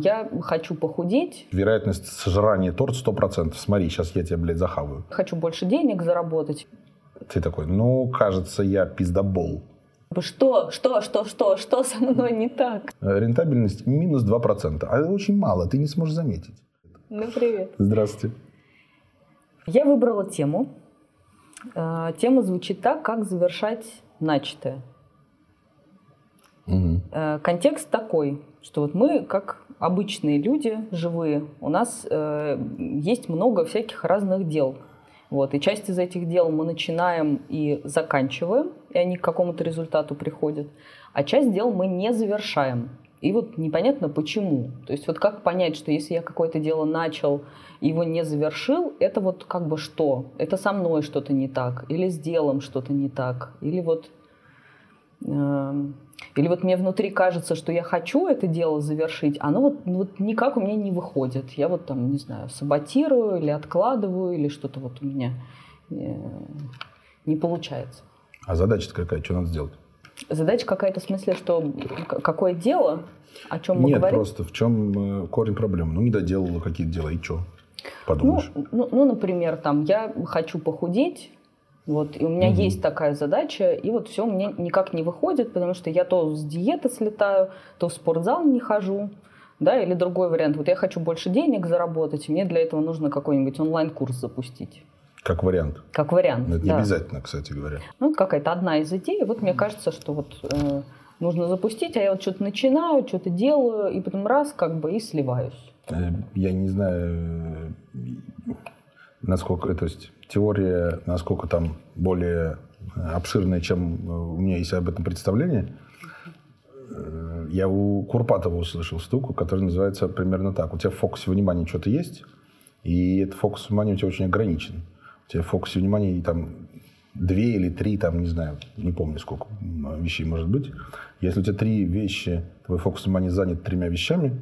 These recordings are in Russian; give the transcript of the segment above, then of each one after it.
Я хочу похудеть. Вероятность сожрания торт 100%. Смотри, сейчас я тебя, блядь, захаваю. Хочу больше денег заработать. Ты такой, ну, кажется, я пиздобол. Что, что, что, что, что со мной не так? Э, Рентабельность минус 2%. А это очень мало, ты не сможешь заметить. Ну, привет. Здравствуйте. Я выбрала тему. Э, Тема звучит так, как завершать начатое. Э, Контекст такой, что вот мы, как обычные люди, живые, у нас э, есть много всяких разных дел. Вот, и часть из этих дел мы начинаем и заканчиваем, и они к какому-то результату приходят, а часть дел мы не завершаем. И вот непонятно почему. То есть вот как понять, что если я какое-то дело начал его не завершил, это вот как бы что? Это со мной что-то не так, или с делом что-то не так, или вот Эм, Или вот мне внутри кажется, что я хочу это дело завершить, оно вот, ну вот никак у меня не выходит. Я вот там, не знаю, саботирую или откладываю, или что-то вот у меня э, не получается. А задача какая? Что надо сделать? Задача какая-то в смысле, что какое дело, о чем мы Нет, говорим? просто в чем э, корень проблемы? Ну, не доделала какие-то дела, и что? Ну, Подумаешь. ну, ну, например, там, я хочу похудеть, вот, и у меня Мгм. есть такая задача, и вот все меня никак не выходит, потому что я то с диеты слетаю, то в спортзал не хожу, да, или другой вариант. Вот я хочу больше денег заработать, и мне для этого нужно какой-нибудь онлайн-курс запустить. Как вариант. Как вариант. Но это не да. обязательно, кстати говоря. Ну, это какая-то одна из идей. Вот мне кажется, что вот э, нужно запустить, а я вот что-то начинаю, что-то делаю, и потом раз, как бы, и сливаюсь. Э, Я не знаю, насколько, то есть теория, насколько там более э, обширная, чем э, у меня есть об этом представление. Э, Я у Курпатова услышал штуку, которая называется примерно так. У тебя в фокусе внимания что-то есть, и этот фокус внимания у тебя очень ограничен. У тебя в фокусе внимания там две или три, там, не знаю, не помню, сколько вещей может быть. Если у тебя три вещи, твой фокус внимания занят тремя вещами,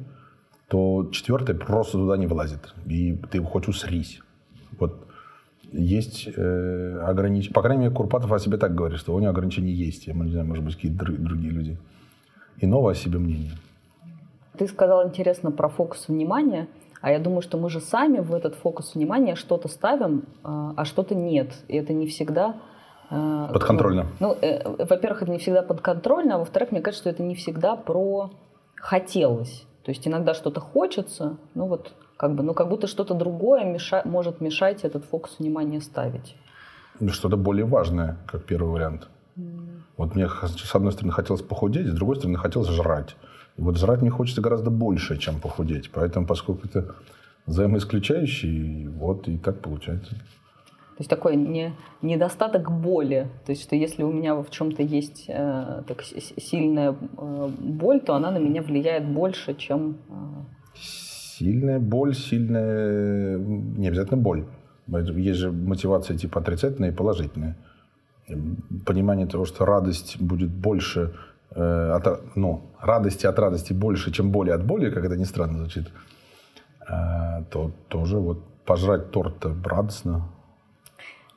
то четвертое просто туда не влазит. И ты хоть усрись. Вот есть э, ограничения. По крайней мере, Курпатов о себе так говорит, что у него ограничения есть. Я не знаю, может быть, какие-то дру- другие люди. Иного о себе мнения. Ты сказал интересно про фокус внимания, а я думаю, что мы же сами в этот фокус внимания что-то ставим, а а что-то нет. И это не всегда... э, Подконтрольно. Ну, э, во-первых, это не всегда подконтрольно, а во-вторых, мне кажется, что это не всегда про хотелось. То есть иногда что-то хочется, ну вот как бы, ну как будто что-то другое меша- может мешать этот фокус внимания ставить. Ну, Что-то более важное, как первый вариант. Вот мне с одной стороны хотелось похудеть, с другой стороны хотелось жрать. И вот жрать мне хочется гораздо больше, чем похудеть. Поэтому, поскольку это взаимоисключающий, вот и так получается. То есть такой не, недостаток боли. То есть что если у меня в чем-то есть э, так, сильная э, боль, то она на меня влияет больше, чем... э, Сильная боль, сильная... Не обязательно боль. Есть же мотивация типа отрицательная и положительная. Понимание того, что радость будет больше... э, от, ну, радости от радости больше, чем боли от боли, как это ни странно звучит, э, то тоже вот пожрать торт радостно.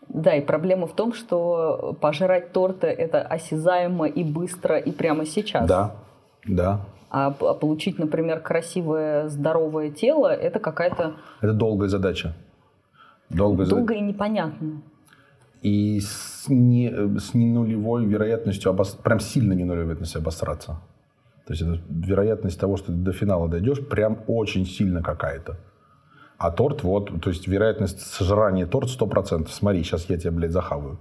Да, и проблема в том, что пожрать торта это осязаемо и быстро, и прямо сейчас. Да, да. А получить, например, красивое, здоровое тело, это какая-то Это долгая задача. Долгая задача. долго и непонятно. И с, не, с не нулевой вероятностью, обос... прям сильно не нулевой вероятностью обосраться. То есть это вероятность того, что ты до финала дойдешь, прям очень сильно какая-то. А торт, вот, то есть вероятность сожрания торт 100%. Смотри, сейчас я тебя, блядь, захаваю.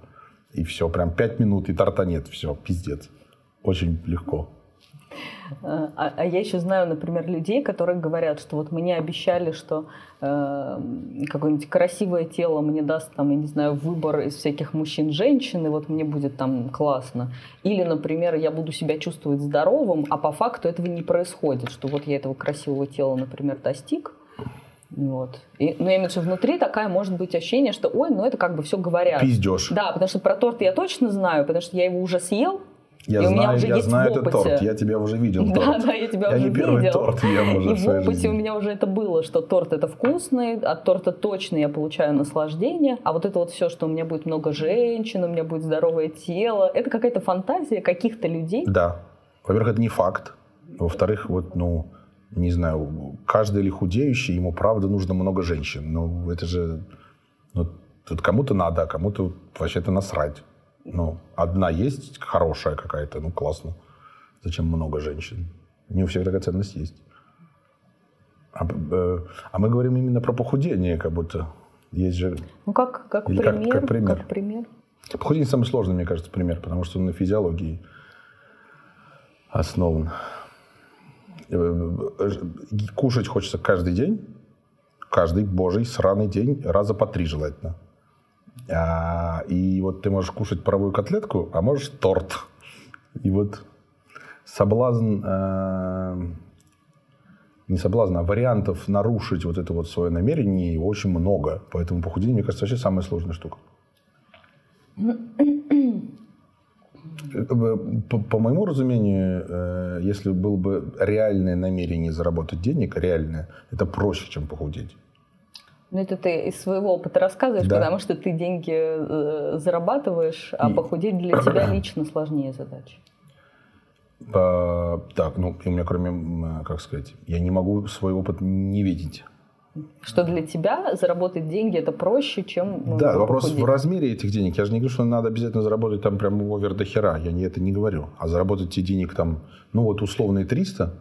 И все, прям 5 минут, и торта нет, все, пиздец. Очень легко. А, а я еще знаю, например, людей, которые говорят, что вот мне обещали, что э, какое-нибудь красивое тело мне даст, там, я не знаю, выбор из всяких мужчин, женщин, и вот мне будет там классно. Или, например, я буду себя чувствовать здоровым, а по факту этого не происходит, что вот я этого красивого тела, например, достиг, вот. И, ну, я имею в виду, внутри такая может быть ощущение, что, ой, ну это как бы все говорят. Пиздешь. Да, потому что про торт я точно знаю, потому что я его уже съел, Я и у меня знаю, уже я есть знаю этот торт. Я тебя уже видел. Да, торт. да, я тебя Я уже не первый видел. торт ем уже И в в опыте жизни. у меня уже это было, что торт это вкусный, от торта точно я получаю наслаждение, а вот это вот все, что у меня будет много женщин, у меня будет здоровое тело, это какая-то фантазия каких-то людей. Да. Во-первых, это не факт. Во-вторых, вот, ну, не знаю, каждый или худеющий, ему правда нужно много женщин. Ну, это же... Ну, тут кому-то надо, а кому-то вообще-то насрать. Ну, одна есть хорошая какая-то, ну, классно. Зачем много женщин? Не у всех такая ценность есть. А, э, а мы говорим именно про похудение, как будто. Есть же... Ну, как, как, Или пример, как, как пример. Как пример. Похудение самый сложный, мне кажется, пример, потому что он на физиологии основан. Э, кушать хочется каждый день, каждый божий сраный день, раза по три желательно. А, и вот ты можешь кушать паровую котлетку, а можешь торт. И вот соблазн, э, не соблазн, а вариантов нарушить вот это вот свое намерение очень много. Поэтому похудение, мне кажется, вообще самая сложная штука. По, по моему разумению, э, если было бы реальное намерение заработать денег, реальное, это проще, чем похудеть. Ну, это ты из своего опыта рассказываешь, да. потому что ты деньги э, зарабатываешь, а И... похудеть для тебя лично сложнее задача. А, так, ну, у меня кроме, как сказать, я не могу свой опыт не видеть. Что для тебя заработать деньги это проще, чем ну, Да, вопрос похудеть. в размере этих денег. Я же не говорю, что надо обязательно заработать там прям овер до хера. Я не, это не говорю. А заработать те денег там, ну вот условные 300,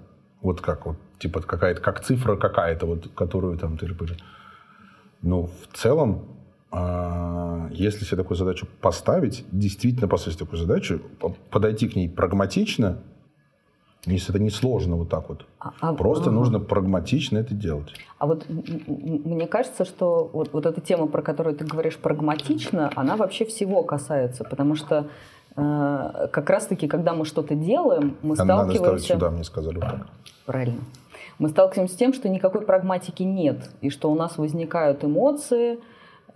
вот как вот, типа какая-то, как цифра какая-то, вот, которую там ты Ну, в целом, а, если себе такую задачу поставить, действительно поставить такую задачу, подойти к ней прагматично, если это не сложно вот так вот. А, а, Просто ага. нужно прагматично это делать. А вот мне кажется, что вот, вот эта тема, про которую ты говоришь прагматично, она вообще всего касается, потому что э, как раз-таки, когда мы что-то делаем, мы а сталкиваемся... Надо ставить сюда, мне сказали. Вот так. Правильно. Мы сталкиваемся с тем, что никакой прагматики нет, и что у нас возникают эмоции,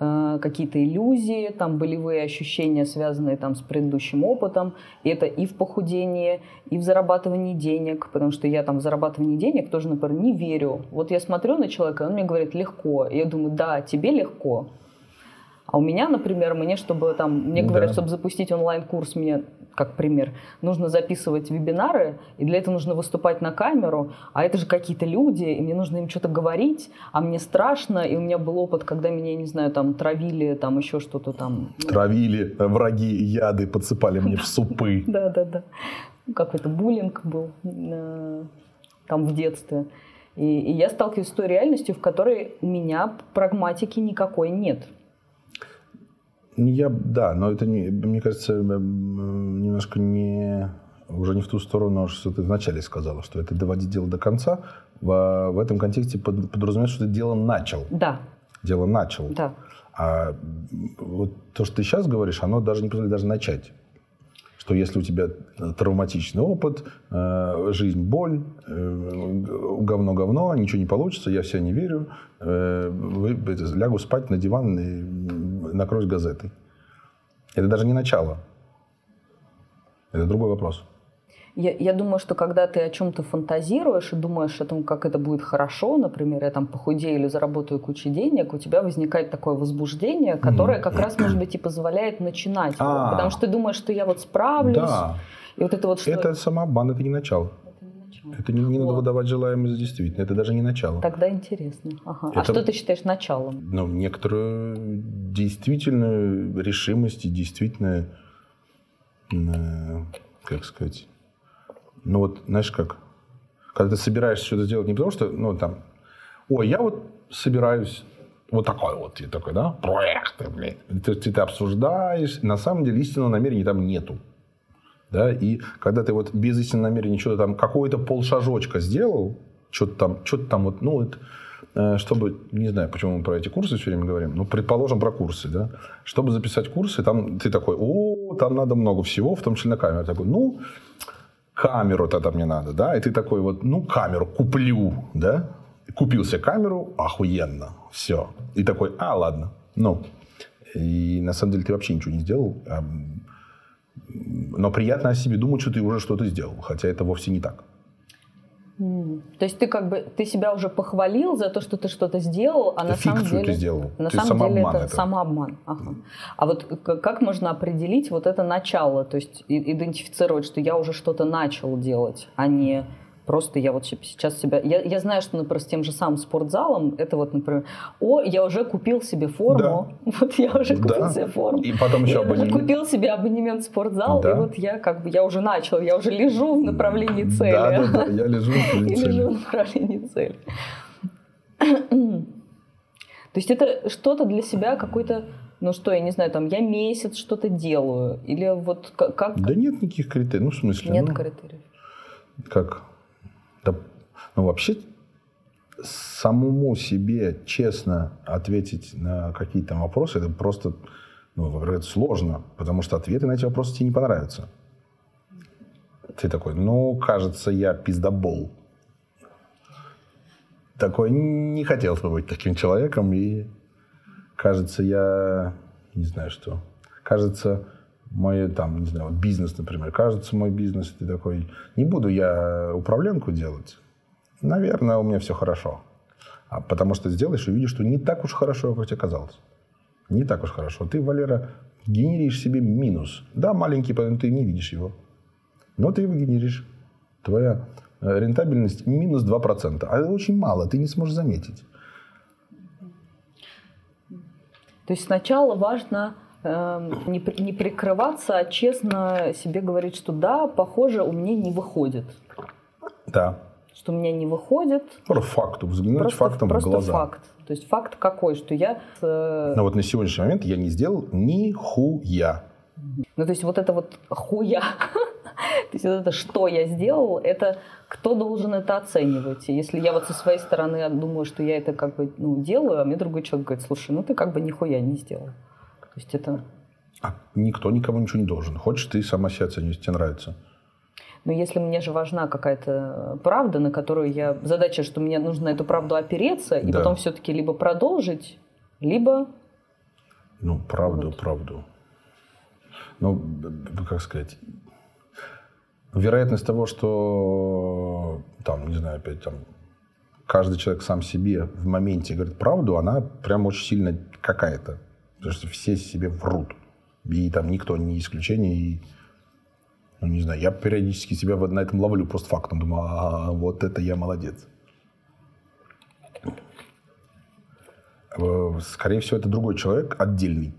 Э, какие-то иллюзии, там болевые ощущения, связанные там с предыдущим опытом. И это и в похудении, и в зарабатывании денег, потому что я там в зарабатывании денег тоже, например, не верю. Вот я смотрю на человека, он мне говорит легко. И я думаю, да, тебе легко. А у меня, например, мне, чтобы там, мне говорят, да. чтобы запустить онлайн-курс, мне, как пример, нужно записывать вебинары, и для этого нужно выступать на камеру, а это же какие-то люди, и мне нужно им что-то говорить, а мне страшно, и у меня был опыт, когда меня, не знаю, там травили, там еще что-то там. Ну. Травили, враги яды подсыпали мне в супы. Да, да, да. Какой-то буллинг был э, там в детстве. И, и я сталкиваюсь с той реальностью, в которой у меня прагматики никакой нет. Я, да, но это, не, мне кажется, немножко не, уже не в ту сторону, что ты вначале сказала, что это доводить дело до конца. В, в этом контексте под, подразумевается, что ты дело начал. Да. Дело начал. Да. А вот то, что ты сейчас говоришь, оно даже не позволяет даже начать. Что если у тебя травматичный опыт, э, жизнь боль, э, говно-говно, ничего не получится, я в себя не верю, э, лягу спать на диван и накроюсь газетой. Это даже не начало. Это другой вопрос. Я, я думаю, что когда ты о чем-то фантазируешь и думаешь о том, как это будет хорошо, например, я там похудею или заработаю кучу денег, у тебя возникает такое возбуждение, которое как раз, может быть, и позволяет начинать. А, потому что ты думаешь, что я вот справлюсь. Да. И вот это вот что... Это самообман, это не начало. Это не, не надо выдавать желаемое за действительно. Это даже не начало. Тогда интересно. Ага. А это, а что ты считаешь началом? Ну, некоторую действительную решимость и действительно, как сказать, ну вот, знаешь как, когда ты собираешься что-то сделать не потому что, ну там, ой, я вот собираюсь вот такой вот, и такой, да, проект, блин. Ты, ты, ты обсуждаешь, на самом деле истинного намерения там нету да, и когда ты вот без истинного намерения что-то там, какой-то полшажочка сделал, что-то там, что-то там вот, ну, это, э, чтобы, не знаю, почему мы про эти курсы все время говорим, ну, предположим, про курсы, да, чтобы записать курсы, там ты такой, о, там надо много всего, в том числе на камеру, такой, ну, камеру тогда мне надо, да, и ты такой вот, ну, камеру куплю, да, купил себе камеру, охуенно, все, и такой, а, ладно, ну, и на самом деле ты вообще ничего не сделал, а но приятно о себе думать, что ты уже что-то сделал, хотя это вовсе не так. То есть ты как бы ты себя уже похвалил за то, что ты что-то сделал, а на самом деле ты сделал. на ты самом деле это, это самообман. Ага. А вот как можно определить вот это начало, то есть идентифицировать, что я уже что-то начал делать, а не Просто я вот сейчас себя... Я, я знаю, что, например, с тем же самым спортзалом, это вот, например, о, я уже купил себе форму, да. вот я уже купил да. себе форму. И потом еще я абонемент. купил себе абонемент в спортзал, да. и вот я как бы, я уже начал, я уже лежу в направлении цели. Да, да, да, я лежу в направлении цели. лежу в направлении цели. То есть это что-то для себя какой-то ну что, я не знаю, там, я месяц что-то делаю, или вот как... Да нет никаких критериев, ну, в смысле... Нет ну, критериев. Как? Да, ну, вообще, самому себе честно ответить на какие-то вопросы, это просто, ну, во-первых, сложно, потому что ответы на эти вопросы тебе не понравятся. Ты такой, ну, кажется, я пиздобол. Такой, не хотел бы быть таким человеком, и кажется, я не знаю что. Кажется, мой там, не знаю, вот бизнес, например. Кажется, мой бизнес, ты такой, не буду я управленку делать. Наверное, у меня все хорошо. А потому что сделаешь и увидишь, что не так уж хорошо, как тебе казалось. Не так уж хорошо. Ты, Валера, генеришь себе минус. Да, маленький, но ты не видишь его. Но ты его генеришь. Твоя э, рентабельность минус 2%. А это очень мало, ты не сможешь заметить. То есть сначала важно не, не прикрываться, а честно себе говорить, что да, похоже, у меня не выходит. Да. Что у меня не выходит. Просто факту, взглянуть просто, фактом просто в глаза. факт. То есть факт какой, что я... Э... Но вот на сегодняшний момент я не сделал ни хуя. Ну, то есть вот это вот хуя, то есть вот это что я сделал, это кто должен это оценивать? Если я вот со своей стороны думаю, что я это как бы ну, делаю, а мне другой человек говорит, слушай, ну ты как бы нихуя не сделал. То есть это... А никто никому ничего не должен. Хочешь, ты сама себя оцени, если тебе нравится. Но если мне же важна какая-то правда, на которую я... Задача, что мне нужно на эту правду опереться, и да. потом все-таки либо продолжить, либо... Ну, правду, вот. правду. Ну, как сказать, вероятность того, что там, не знаю, опять там каждый человек сам себе в моменте говорит правду, она прям очень сильно какая-то. Потому что все себе врут. И там никто не исключение. И, ну, не знаю, я периодически себя на этом ловлю просто фактом. Думаю, а, вот это я молодец. Э, скорее всего, это другой человек, отдельный.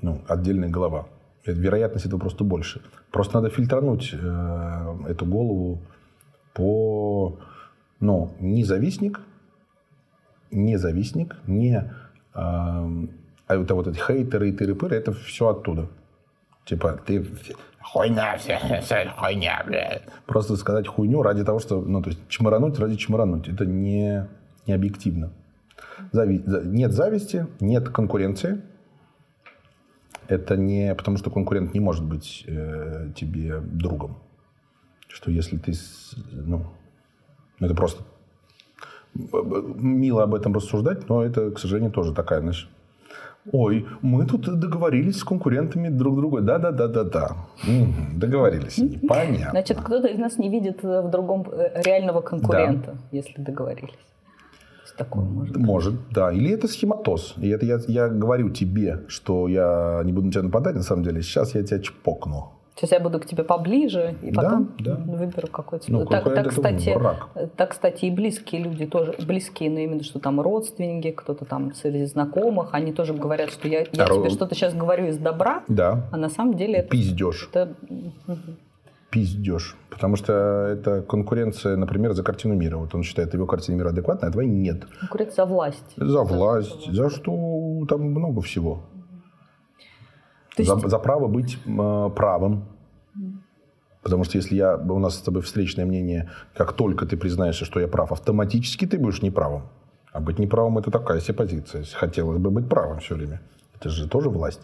Ну, отдельная голова. Вероятность этого просто больше. Просто надо фильтрануть э, эту голову по... Ну, не завистник, не завистник, не... Э, а это вот эти хейтеры и тыры-пыры, это все оттуда. Типа, ты хуйня, все, все хуйня, блядь. Просто сказать хуйню ради того, что, ну, то есть чморануть ради чморануть. Это не, не объективно. Зави... Нет зависти, нет конкуренции, это не потому, что конкурент не может быть э, тебе другом. Что если ты, ну, это просто мило об этом рассуждать, но это, к сожалению, тоже такая, знаешь, Ой, мы тут договорились с конкурентами друг друга. Да, да, да, да, да. Угу, договорились. Понятно. Значит, кто-то из нас не видит в другом э, реального конкурента, да. если договорились такое может быть. Может, да. Или это схематоз. И это я, я говорю тебе, что я не буду на тебя нападать, на самом деле. Сейчас я тебя чпокну. Сейчас я буду к тебе поближе, и потом да, да. выберу какой-то... Ну, так, так, кстати, враг. так, кстати, и близкие люди тоже, близкие, но именно, что там родственники, кто-то там среди знакомых, они тоже говорят, что я, я а, тебе что-то сейчас говорю из добра, да. а на самом деле... Пиздешь. Это, пиздеж. Потому что это конкуренция, например, за картину мира. Вот он считает, его картина мира адекватная, а твоей нет. Конкуренция за власть. За власть, за что там много всего. Есть... за, за право быть э, правым. Потому что если я, у нас с тобой встречное мнение, как только ты признаешься, что я прав, автоматически ты будешь неправым. А быть неправым – это такая себе позиция. Хотелось бы быть правым все время. Это же тоже власть.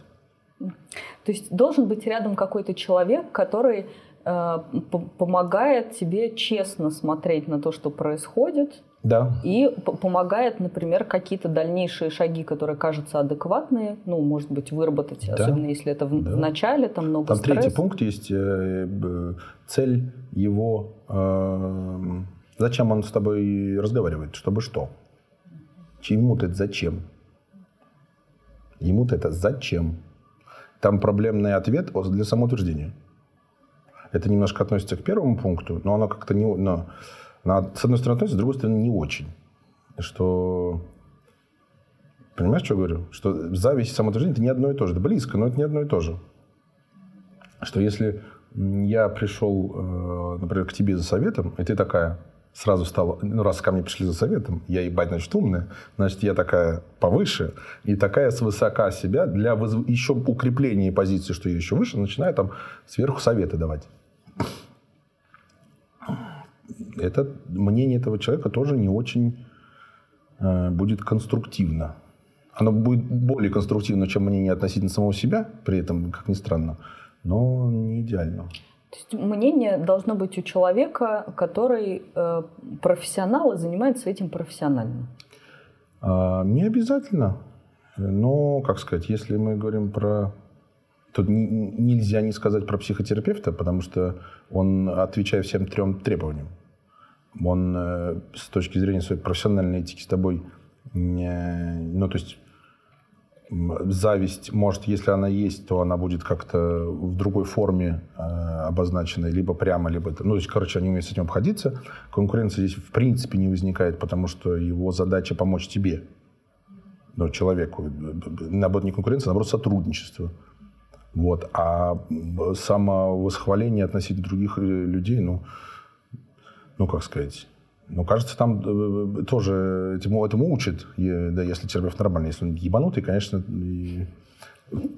То есть должен быть рядом какой-то человек, который Э, помогает тебе честно смотреть на то, что происходит. Да. И помогает, например, какие-то дальнейшие шаги, которые кажутся адекватные, ну, может быть, выработать, да. особенно если это в, да. в начале, там много Там стресса. третий пункт есть, э, цель его, э, зачем он с тобой разговаривает, чтобы что? Чему-то это зачем? Ему-то это зачем? Там проблемный ответ для самоутверждения. Это немножко относится к первому пункту, но оно как-то не... Но, Она, с одной стороны, относится, с другой стороны, не очень. Что Понимаешь, что я говорю? Что зависть и самоотвержение – это не одно и то же. Это близко, но это не одно и то же. Что если я пришел, э, например, к тебе за советом, и ты такая сразу стала, ну, раз ко мне пришли за советом, я, ебать, значит, умная, значит, я такая повыше, и такая свысока себя для вызв... еще укрепления позиции, что я еще выше, начинаю там сверху советы давать. Это мнение этого человека тоже не очень э, будет конструктивно оно будет более конструктивно, чем мнение относительно самого себя, при этом, как ни странно, но не идеально. То есть мнение должно быть у человека, который э, профессионал и занимается этим профессионально? А, не обязательно. Но, как сказать, если мы говорим про... Тут нельзя не сказать про психотерапевта, потому что он отвечает всем трем требованиям. Он э, с точки зрения своей профессиональной этики с тобой ну, то есть зависть, может, если она есть, то она будет как-то в другой форме э, обозначена, либо прямо, либо... Ну, то есть, короче, они умеют с этим обходиться. Конкуренция здесь в принципе не возникает, потому что его задача помочь тебе, ну, человеку. Наоборот, не конкуренция, а наоборот, сотрудничество. Вот. А самовосхваление относительно других людей, ну, ну, как сказать, ну, кажется, там э, э, тоже этому, этому учат, да, если терапевт нормальный. Если он ебанутый, конечно, и...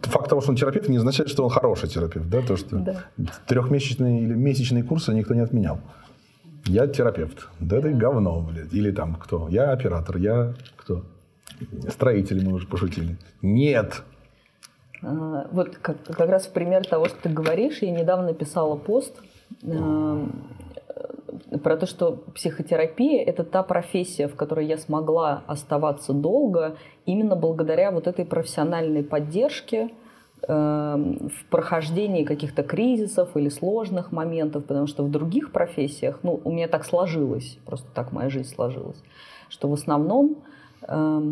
Факт того, что он терапевт, не означает, что он хороший терапевт. Да? То, что да. трехмесячные или месячные курсы никто не отменял. Я терапевт. Да это говно, блядь. Или там кто? Я оператор. Я кто? Строители мы уже пошутили. Нет. А, вот как, как раз в пример того, что ты говоришь, я недавно писала пост про то, что психотерапия – это та профессия, в которой я смогла оставаться долго именно благодаря вот этой профессиональной поддержке э, в прохождении каких-то кризисов или сложных моментов, потому что в других профессиях, ну, у меня так сложилось, просто так моя жизнь сложилась, что в основном э,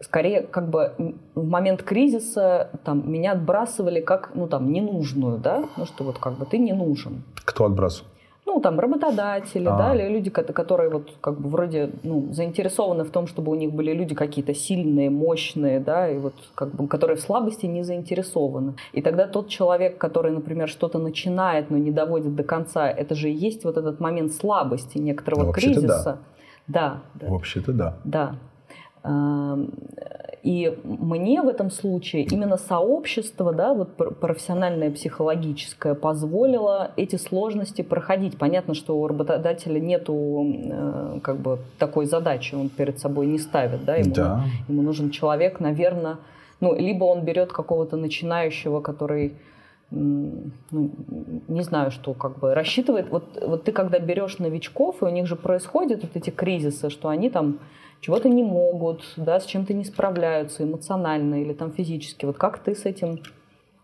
скорее как бы в момент кризиса там меня отбрасывали как ну там ненужную, да, ну что вот как бы ты не нужен. Кто отбрасывал? ну, там, работодатели, а. да, или люди, которые вот как бы вроде, ну, заинтересованы в том, чтобы у них были люди какие-то сильные, мощные, да, и вот как бы, которые в слабости не заинтересованы. И тогда тот человек, который, например, что-то начинает, но не доводит до конца, это же и есть вот этот момент слабости некоторого ну, кризиса. Да. Да, да. Вообще-то да. Да. И мне в этом случае именно сообщество, да, вот профессиональное, психологическое, позволило эти сложности проходить. Понятно, что у работодателя нету э, как бы такой задачи, он перед собой не ставит, да, ему, да. ему нужен человек, наверное, ну, либо он берет какого-то начинающего, который ну, не знаю, что как бы рассчитывает. Вот, вот ты когда берешь новичков, и у них же происходят вот эти кризисы, что они там чего-то не могут, да, с чем-то не справляются эмоционально или там физически. Вот как ты с этим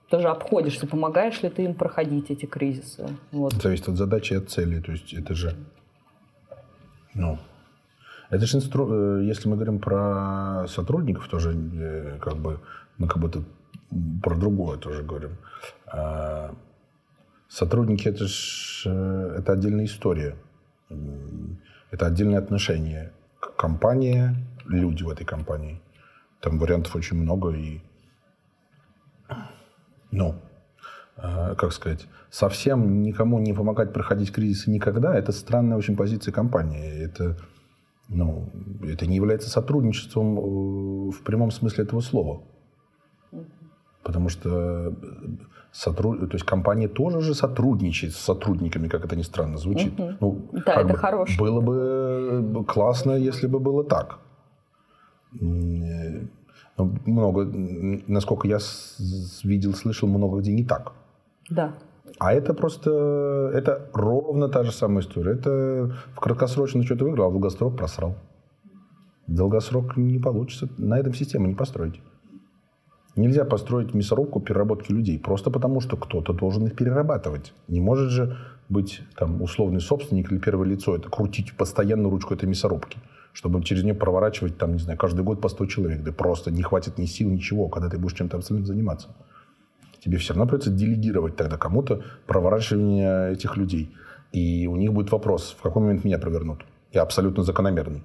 тоже обходишься, помогаешь ли ты им проходить эти кризисы? Вот. Зависит от задачи и от цели. То есть это же, ну, это же инстру... Э, если мы говорим про сотрудников, тоже э, как бы мы как будто про другое тоже говорим. А, сотрудники это же э, это отдельная история, это отдельные отношения компания, люди в этой компании. Там вариантов очень много и, ну, э, как сказать, совсем никому не помогать проходить кризисы никогда, это странная очень позиция компании. Это, ну, это не является сотрудничеством э, в прямом смысле этого слова. Потому что сотруд... то есть компания тоже же сотрудничает с сотрудниками, как это ни странно звучит. Угу. Ну, да, это бы, хорошо. Было бы классно, если бы было так. Ну, много, насколько я видел, слышал, много где не так. Да. А это просто, это ровно та же самая история. Это в краткосрочно что-то выиграл, а в долгосрок просрал. Долгосрок не получится. На этом систему не построить. Нельзя построить мясорубку переработки людей, просто потому что кто-то должен их перерабатывать. Не может же быть там условный собственник или первое лицо, это крутить постоянно ручку этой мясорубки, чтобы через нее проворачивать там, не знаю, каждый год по 100 человек. Да просто не хватит ни сил, ничего, когда ты будешь чем-то абсолютно заниматься. Тебе все равно придется делегировать тогда кому-то проворачивание этих людей. И у них будет вопрос, в какой момент меня провернут. И абсолютно закономерный.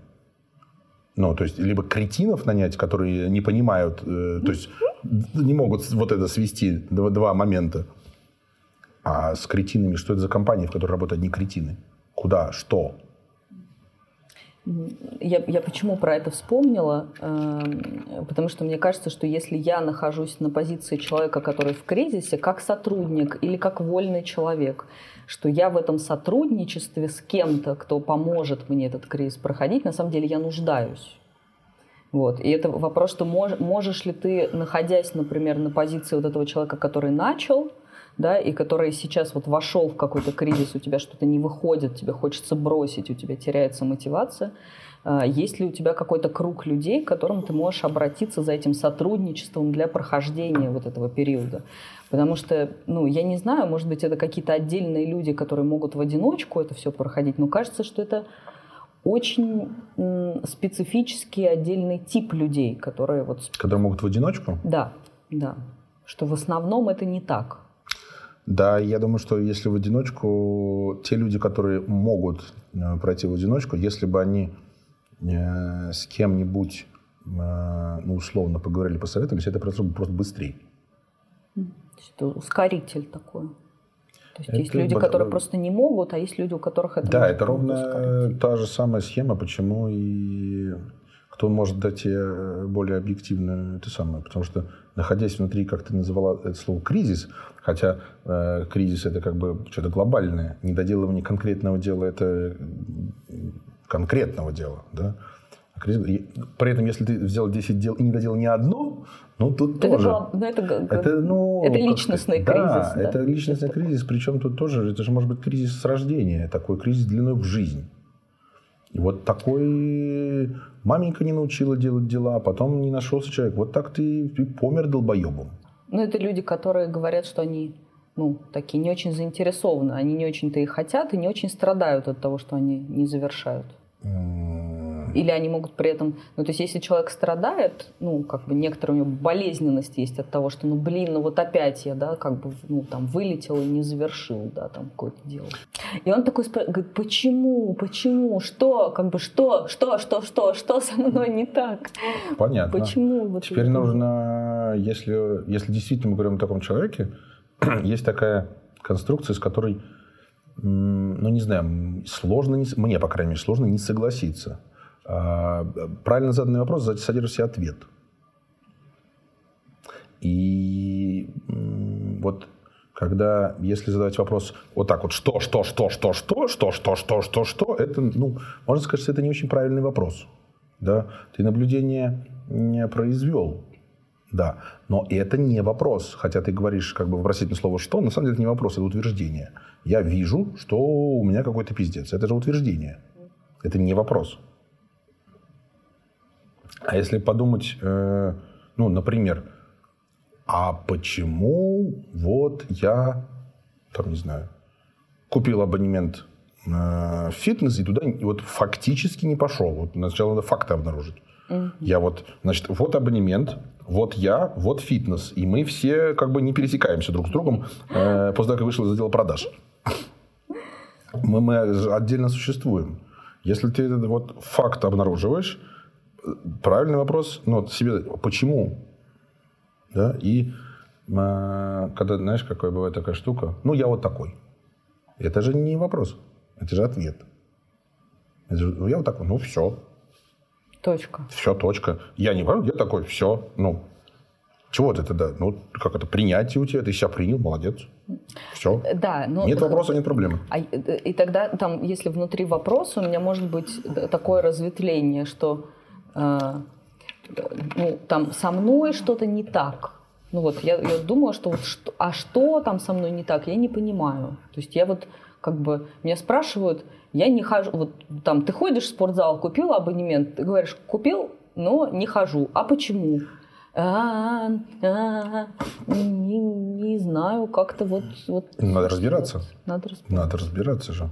Ну, то есть, либо кретинов нанять, которые не понимают, э, то есть, не могут вот это свести два, два момента. А с кретинами, что это за компания, в которой работают одни кретины? Куда? Что? Я, я почему про это вспомнила? Эм, потому что мне кажется, что если я нахожусь на позиции человека, который в кризисе, как сотрудник или как вольный человек, что я в этом сотрудничестве с кем-то, кто поможет мне этот кризис проходить, на самом деле я нуждаюсь. Вот. И это вопрос, что мож, можешь ли ты, находясь, например, на позиции вот этого человека, который начал, да, и который сейчас вот вошел в какой-то кризис, у тебя что-то не выходит, тебе хочется бросить, у тебя теряется мотивация, а, есть ли у тебя какой-то круг людей, к которым ты можешь обратиться за этим сотрудничеством для прохождения вот этого периода? Потому что, ну, я не знаю, может быть, это какие-то отдельные люди, которые могут в одиночку это все проходить, но кажется, что это очень специфический отдельный тип людей, которые вот... Которые могут в одиночку? Да, да. Что в основном это не так. Да, я думаю, что если в одиночку, те люди, которые могут э, пройти в одиночку, если бы они э, с кем-нибудь, э, ну, условно поговорили, посоветовались, это прошло бы просто быстрее. Это ускоритель такой. То есть это есть люди, которые просто не могут, а есть люди, у которых это Да, это ровно ускорить. та же самая схема, почему и кто может дать тебе более объективно это самое. Потому что, находясь внутри, как ты называла это слово, кризис, хотя э, кризис это как бы что-то глобальное, недоделывание конкретного дела это конкретного дела, да, а при этом, если ты взял 10 дел и не доделал ни одно, ну тут это тоже. Глав... Ну, это, это, ну, это личностный кризис. Да, да, это личностный кризис. Причем тут тоже, это же может быть кризис с рождения, такой кризис длиной в жизнь. И вот такой маменька не научила делать дела, а потом не нашелся человек. Вот так ты, ты помер долбоебом. Ну, это люди, которые говорят, что они ну, такие не очень заинтересованы, они не очень-то и хотят, и не очень страдают от того, что они не завершают. Или они могут при этом... Ну, то есть, если человек страдает, ну, как бы некоторая у него болезненность есть от того, что, ну, блин, ну вот опять я, да, как бы, ну, там, вылетел и не завершил, да, там, какое-то дело. И он такой говорит, почему, почему, что, как бы, что, что, что, что, что со мной не так? Понятно. Почему? Вот Теперь это? нужно, если, если действительно мы говорим о таком человеке, есть такая конструкция, с которой ну, не знаю, сложно, не, мне, по крайней мере, сложно не согласиться. А, правильно заданный вопрос содержит в себе ответ. И вот когда, если задать вопрос вот так вот, что, что, что, что, что, что, что, что, что, что, это, ну, можно сказать, что это не очень правильный вопрос. Да? Ты наблюдение не произвел. Да, но это не вопрос. Хотя ты говоришь как бы вопросительное слово «что», на самом деле это не вопрос, это утверждение. Я вижу, что у меня какой-то пиздец. Это же утверждение. Это не вопрос. А если подумать, э, ну, например, а почему вот я, там, не знаю, купил абонемент э, в фитнес и туда и вот фактически не пошел. Вот сначала надо факты обнаружить. Mm-hmm. Я вот, значит, вот абонемент, вот я, вот фитнес. И мы все как бы не пересекаемся друг с другом э, после того, как вышел из отдела продаж. Мы, мы отдельно существуем. Если ты этот вот факт обнаруживаешь, правильный вопрос, ну, себе, почему? Да, и э, когда, знаешь, какая бывает такая штука, ну, я вот такой. Это же не вопрос, это же ответ. Это же, ну, я вот такой, ну, все. Точка. Все, точка. Я не говорю, я такой, все, ну, чего ты тогда? Ну, как это, принятие у тебя, ты себя принял, молодец. Все. Да, но... Нет вопроса, нет проблемы. А, и тогда, там, если внутри вопроса, у меня может быть такое разветвление, что э, ну, там со мной что-то не так. Ну вот, я, я думала, что вот, что, а что там со мной не так, я не понимаю. То есть я вот, как бы, меня спрашивают, я не хожу, вот там, ты ходишь в спортзал, купил абонемент, ты говоришь, купил, но не хожу. А почему? А, а, не, не знаю, как-то вот, вот. Надо разбираться. Надо разбираться. Надо разбираться же.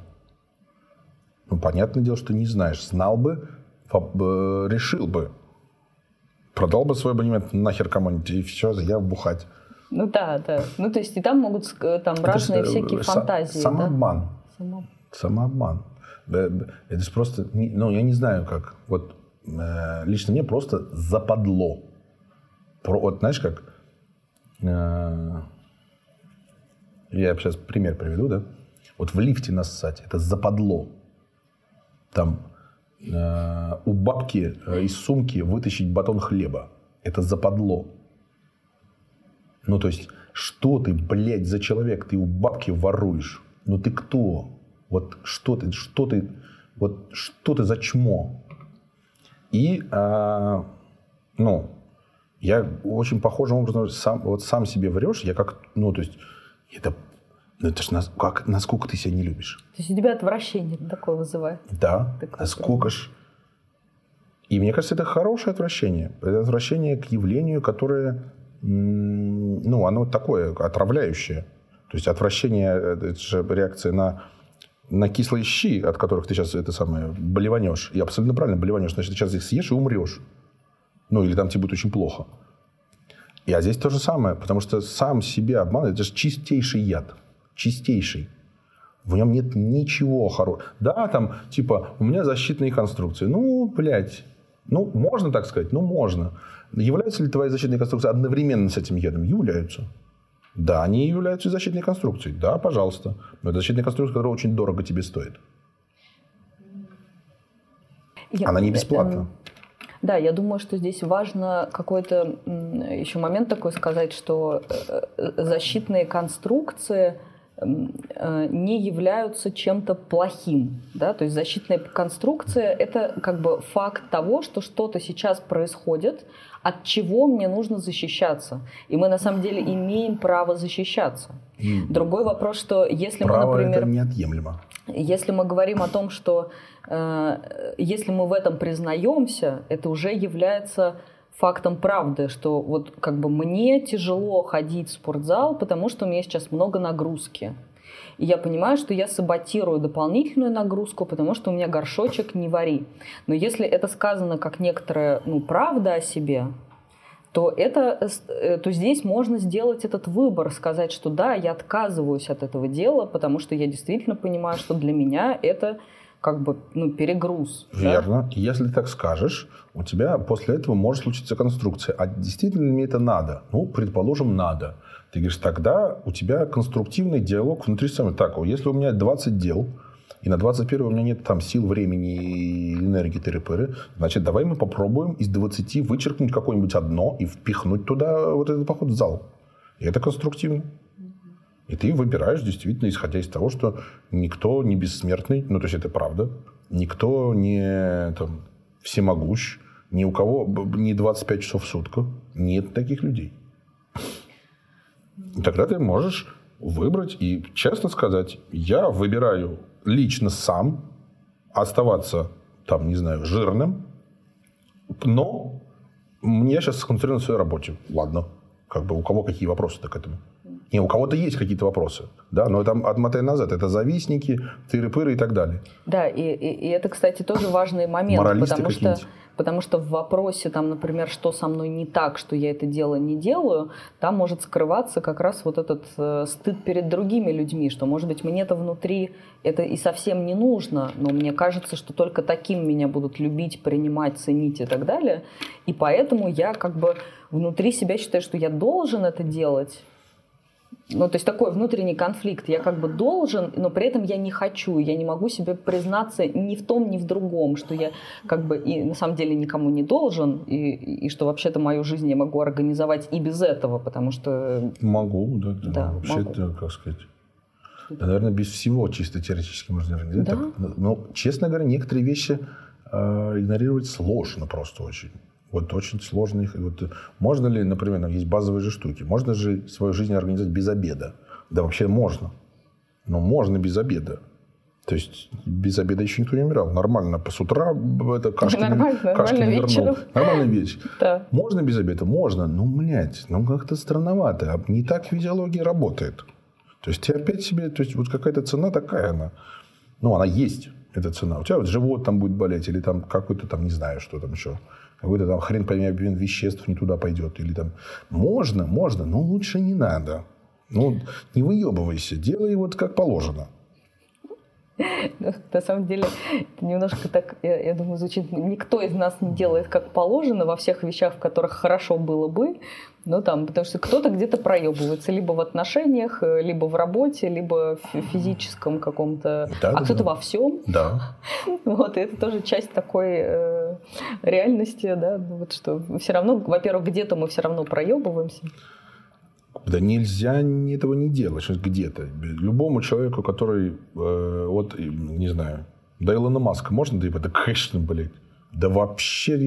Ну, понятное дело, что не знаешь. Знал бы, решил бы. Продал бы свой абонемент нахер кому-нибудь, и все, я бухать. Ну да, да. Ну то есть и там могут там Это разные всякие фантазии. Самообман. Да? Самообман. Это же просто, ну, я не знаю как. Вот э, лично мне просто западло. Про, вот знаешь как, э, я сейчас пример приведу, да? Вот в лифте нассать, это западло. Там э, у бабки э, из сумки вытащить батон хлеба. Это западло. Ну, то есть, что ты, блядь, за человек? Ты у бабки воруешь. Ну, ты кто? Вот что ты, что ты, вот что ты за чмо? И, а, ну, я очень похожим образом сам, вот сам себе врешь, я как, ну, то есть, это, ну, это ж нас, как, насколько ты себя не любишь. То есть у тебя отвращение такое вызывает? Да, такое насколько ж. И мне кажется, это хорошее отвращение. Это отвращение к явлению, которое, ну, оно такое, отравляющее. То есть отвращение, э, это же реакция на на кислые щи, от которых ты сейчас это самое болеванешь, и абсолютно правильно болеванешь, значит, ты сейчас их съешь и умрешь. Ну, или там тебе будет очень плохо. И а здесь то же самое, потому что сам себе обман, это же чистейший яд. Чистейший. В нем нет ничего хорошего. Да, там, типа, у меня защитные конструкции. Ну, блядь, ну, можно так сказать? Ну, можно. Являются ли твои защитные конструкции одновременно с этим ядом? Являются. Да, они являются защитной конструкцией. Да, пожалуйста. Но это защитная конструкция, которая очень дорого тебе стоит. Я, Она не бесплатна. Эм, да, я думаю, что здесь важно какой-то еще момент такой сказать, что э, э, защитные конструкции не являются чем-то плохим. Да? То есть защитная конструкция – это как бы факт того, что что-то сейчас происходит, от чего мне нужно защищаться. И мы на самом деле имеем право защищаться. Mm. Другой вопрос, что если право мы, например... это неотъемлемо. Если мы говорим о том, что э, если мы в этом признаемся, это уже является фактом правды, что вот как бы мне тяжело ходить в спортзал, потому что у меня сейчас много нагрузки. И я понимаю, что я саботирую дополнительную нагрузку, потому что у меня горшочек не вари. Но если это сказано как некоторая ну, правда о себе, то, это, э, то здесь можно сделать этот выбор, сказать, что да, я отказываюсь от этого дела, потому что я действительно понимаю, что для меня это как бы ну, перегруз. Верно. Да? Если так скажешь, у тебя после этого может случиться конструкция. А действительно ли мне это надо? Ну, предположим, надо. Ты говоришь, тогда у тебя конструктивный диалог внутри себя. Так, если у меня 20 дел, и на 21 у меня нет там сил, времени и энергии тыры-пыры, значит, давай мы попробуем из 20 вычеркнуть какое-нибудь одно и впихнуть туда вот этот поход в зал. И это конструктивно. И ты выбираешь действительно, исходя из того, что никто не бессмертный, ну, то есть это правда, никто не там, всемогущ, ни у кого не 25 часов в сутку. Нет таких людей. Тогда ты можешь выбрать и честно сказать, я выбираю лично сам оставаться там, не знаю, жирным, но мне сейчас сконцентрирован на своей работе. Ладно, как бы у кого какие вопросы-то к этому? Не, у кого-то есть какие-то вопросы, да, но там отмотай назад, это завистники, тыры-пыры и так далее. Да, и, и, и это, кстати, тоже важный момент, Моралисты потому что Потому что в вопросе, там, например, что со мной не так, что я это дело не делаю, там может скрываться как раз вот этот э, стыд перед другими людьми, что, может быть, мне-то внутри это и совсем не нужно, но мне кажется, что только таким меня будут любить, принимать, ценить и так далее. И поэтому я как бы внутри себя считаю, что я должен это делать, ну, то есть такой внутренний конфликт. Я как бы должен, но при этом я не хочу. Я не могу себе признаться ни в том, ни в другом, что я как бы и на самом деле никому не должен, и, и что вообще-то мою жизнь я могу организовать и без этого, потому что... Могу, да. да, да вообще это, как сказать... Да, наверное, без всего чисто теоретически можно организовать. Да? Так, но, честно говоря, некоторые вещи э, игнорировать сложно просто очень. Вот очень сложно их. Вот, можно ли, например, там есть базовые же штуки. Можно же свою жизнь организовать без обеда? Да вообще можно. Но можно без обеда. То есть без обеда еще никто не умирал. Нормально. С утра это кашки, нормально, кашки нормально вечером. Нормальный вечер. Да. Можно без обеда? Можно. Ну, блядь, ну как-то странновато. А не так физиология работает. То есть ты опять себе, то есть вот какая-то цена такая она. Ну, она есть, эта цена. У тебя вот живот там будет болеть, или там какой-то там, не знаю, что там еще какой-то там хрен пойми обмен веществ не туда пойдет. Или там можно, можно, но лучше не надо. Ну, не выебывайся, делай вот как положено. На самом деле, это немножко так, я, я думаю, звучит, никто из нас не делает как положено во всех вещах, в которых хорошо было бы, ну там, потому что кто-то где-то проебывается, либо в отношениях, либо в работе, либо в физическом каком-то, да, а кто-то да. во всем. Да. Вот, и это тоже часть такой э, реальности, да, ну вот что все равно, во-первых, где-то мы все равно проебываемся. Да нельзя этого не делать где-то. Любому человеку, который, э, вот, не знаю, до Илона Маска можно, да, это, конечно, блядь. Да вообще...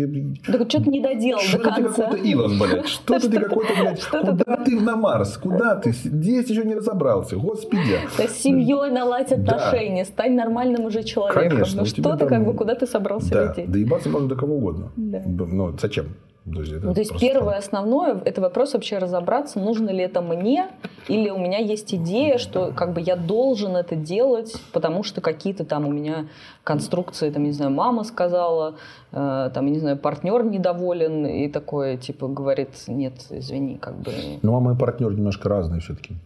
Так что ты не доделал что до конца. Что ты какой-то Илон, блядь? Что ты какой-то, блядь? Куда ты на Марс? Куда ты? Здесь еще не разобрался. Господи. с семьей наладь отношения. Стань нормальным уже человеком. Конечно. Ну что ты, как бы, куда ты собрался да. лететь? Да ебаться можно до кого угодно. Да. Ну, зачем? То есть, ну, то есть первое основное, это вопрос вообще разобраться, нужно ли это мне, или у меня есть идея, что как бы я должен это делать, потому что какие-то там у меня конструкции, там, не знаю, мама сказала, э, там, не знаю, партнер недоволен, и такое, типа, говорит, нет, извини, как бы... Ну, а мой партнер немножко разный все-таки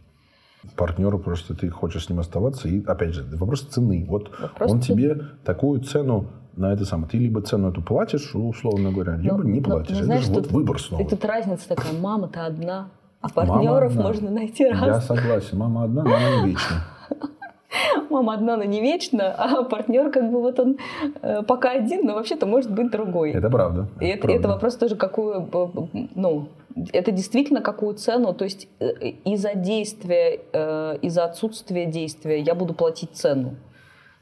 партнеру просто ты хочешь с ним оставаться. И опять же, вопрос цены. Вот вопрос он цены. тебе такую цену на это самое. Ты либо цену эту платишь, условно говоря, либо но, не платишь. Но, это знаешь, же вот выбор снова. И тут разница такая, мама-то одна, а партнеров можно найти раз. Я согласен, мама одна, но она не вечна. Мама одна, но не вечно, а партнер как бы вот он э, пока один, но вообще-то может быть другой. Это правда. И это, правда. это вопрос тоже, какую, ну, это действительно какую цену, то есть э, из-за действия, э, из-за отсутствия действия я буду платить цену.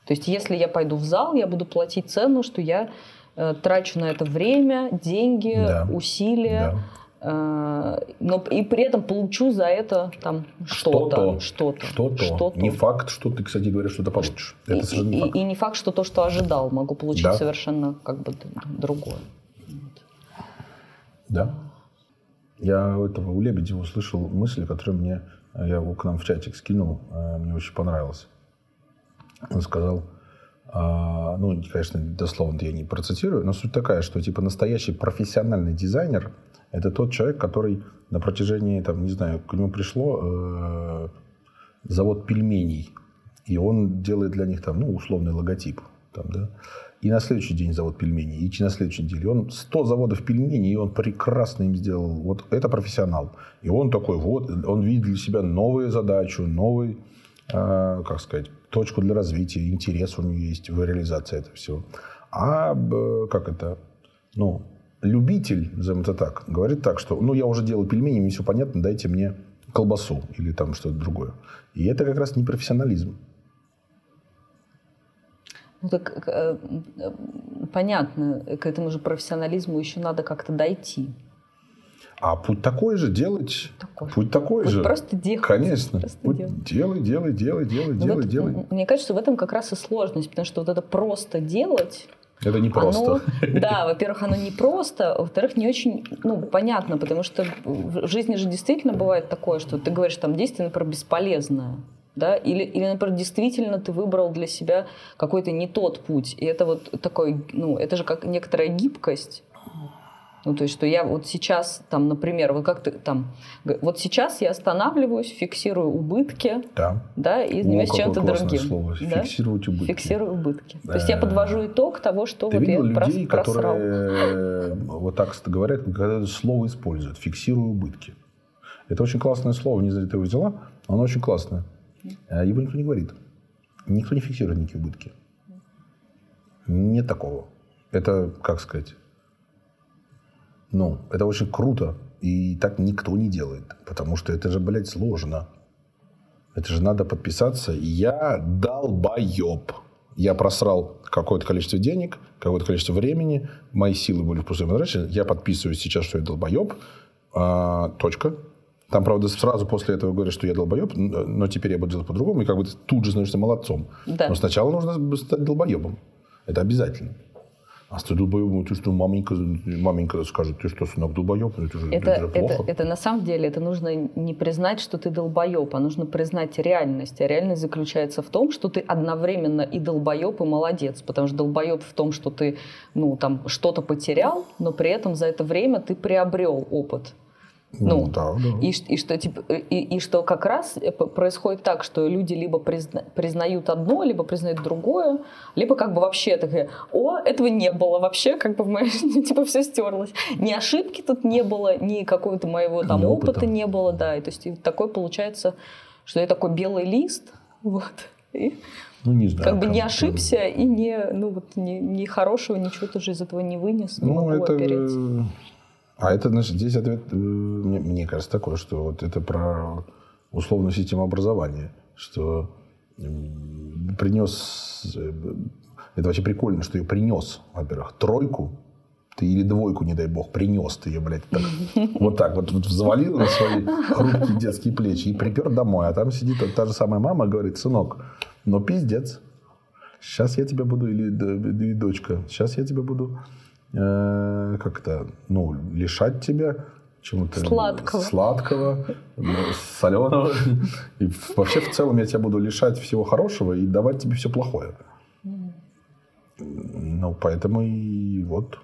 То есть если я пойду в зал, я буду платить цену, что я э, трачу на это время, деньги, да. усилия. Да. Э, но и при этом получу за это там что-то. Что-то. Что-то. что-то. Не факт, что ты, кстати говоря, что-то получишь. Это и, совершенно не факт. И, и не факт, что то, что ожидал, могу получить да. совершенно как бы другое. Да. Я у этого у Лебедева услышал мысль, которую мне я его к нам в чатик скинул, э, мне очень понравилось он сказал, а, ну, конечно, дословно я не процитирую, но суть такая, что типа настоящий профессиональный дизайнер – это тот человек, который на протяжении, там, не знаю, к нему пришло э, завод пельменей, и он делает для них там, ну, условный логотип, там, да, и на следующий день завод пельменей, и на следующий день. Он 100 заводов пельменей, и он прекрасно им сделал. Вот это профессионал. И он такой, вот, он видит для себя новую задачу, новый, э, как сказать, точку для развития, интерес у нее есть в реализации этого всего. А как это, ну, любитель, назовем это так, говорит так, что, ну, я уже делал пельмени, мне все понятно, дайте мне колбасу или там что-то другое. И это как раз не профессионализм. Ну так э, э, понятно, к этому же профессионализму еще надо как-то дойти. А путь такой же делать. Такой. Путь такой путь же. Просто делать. Конечно. Просто путь делать. Делай, делай, делай, делай, ну, делай, делай. Мне кажется, в этом как раз и сложность, потому что вот это просто делать. Это не просто. Оно, да, во-первых, оно не просто, во-вторых, не очень, ну, понятно, потому что в жизни же действительно бывает такое, что ты говоришь там действие, например, бесполезное, да, или, или, например, действительно ты выбрал для себя какой-то не тот путь, и это вот такой, ну, это же как некоторая гибкость, ну, то есть, что я вот сейчас, там, например, вот как ты там, вот сейчас я останавливаюсь, фиксирую убытки, да, да и занимаюсь чем-то другим. Слово. Да? Фиксировать убытки. Фиксирую убытки. Да. То есть я подвожу итог того, что ты вот видел я людей, которые вот так говорят, когда это слово используют, фиксирую убытки. Это очень классное слово, не знаю, ты его взяла, оно очень классное. А его никто не говорит. Никто не фиксирует никакие убытки. Нет такого. Это, как сказать, ну, это очень круто. И так никто не делает. Потому что это же, блядь, сложно. Это же надо подписаться. Я долбоеб. Я просрал какое-то количество денег, какое-то количество времени. Мои силы были впустую потрачены. Я подписываюсь сейчас, что я долбоеб. А, точка. Там, правда, сразу после этого говорят, что я долбоеб, но теперь я буду делать по-другому. И как бы ты тут же становишься молодцом. Да. Но сначала нужно стать долбоебом. Это обязательно. А с долбоебом, ты что, маменька, маменька скажет, ты что, сынок, долбоеб? Это же, это, это же плохо. Это, это на самом деле, это нужно не признать, что ты долбоеб, а нужно признать реальность. А реальность заключается в том, что ты одновременно и долбоеб, и молодец. Потому что долбоеб в том, что ты ну, там, что-то потерял, но при этом за это время ты приобрел опыт. Ну, Ну, да, да. И, и что типа и, и что как раз э, происходит так, что люди либо призна- признают одно, либо признают другое, либо как бы вообще такие, о, этого не было вообще, как бы в моей жизни типа все стерлось, ни ошибки тут не было, ни какого-то моего там Ни опыта. опыта. не было, да, и то есть и такой получается, что я такой белый лист, вот. И Ну, не знаю. как бы не ошибся и не, ну вот, ни, ни хорошего, ничего тоже из этого не вынес, не Ну, могу это... опереться. Э, А это, значит, здесь ответ, э, мне, мне кажется, такой, что вот это про условную систему образования, что принес... э, Это вообще прикольно, что ее принес, во-первых, тройку, ты или двойку, не дай бог, принес ты ее, блядь, так, вот так вот, вот завалил на свои хрупкие детские плечи и припер домой. А там сидит вот та же самая мама, говорит, сынок, ну пиздец, сейчас я тебя буду, или, д- или дочка, сейчас я тебя буду э, как-то, ну, лишать тебя чему-то Сладкого. сладкого, соленого. И вообще в целом я тебя буду лишать всего хорошего и давать тебе все плохое. Ну, поэтому и вот.